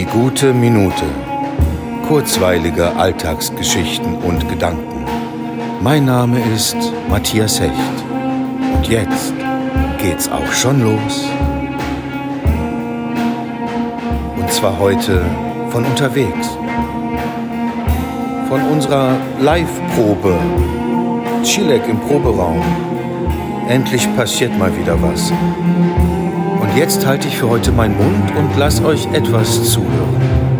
Gute Minute. Kurzweilige Alltagsgeschichten und Gedanken. Mein Name ist Matthias Hecht. Und jetzt geht's auch schon los. Und zwar heute von unterwegs. Von unserer Live-Probe. Chilek im Proberaum. Endlich passiert mal wieder was. Und jetzt halte ich für heute meinen Mund und lass euch etwas zuhören.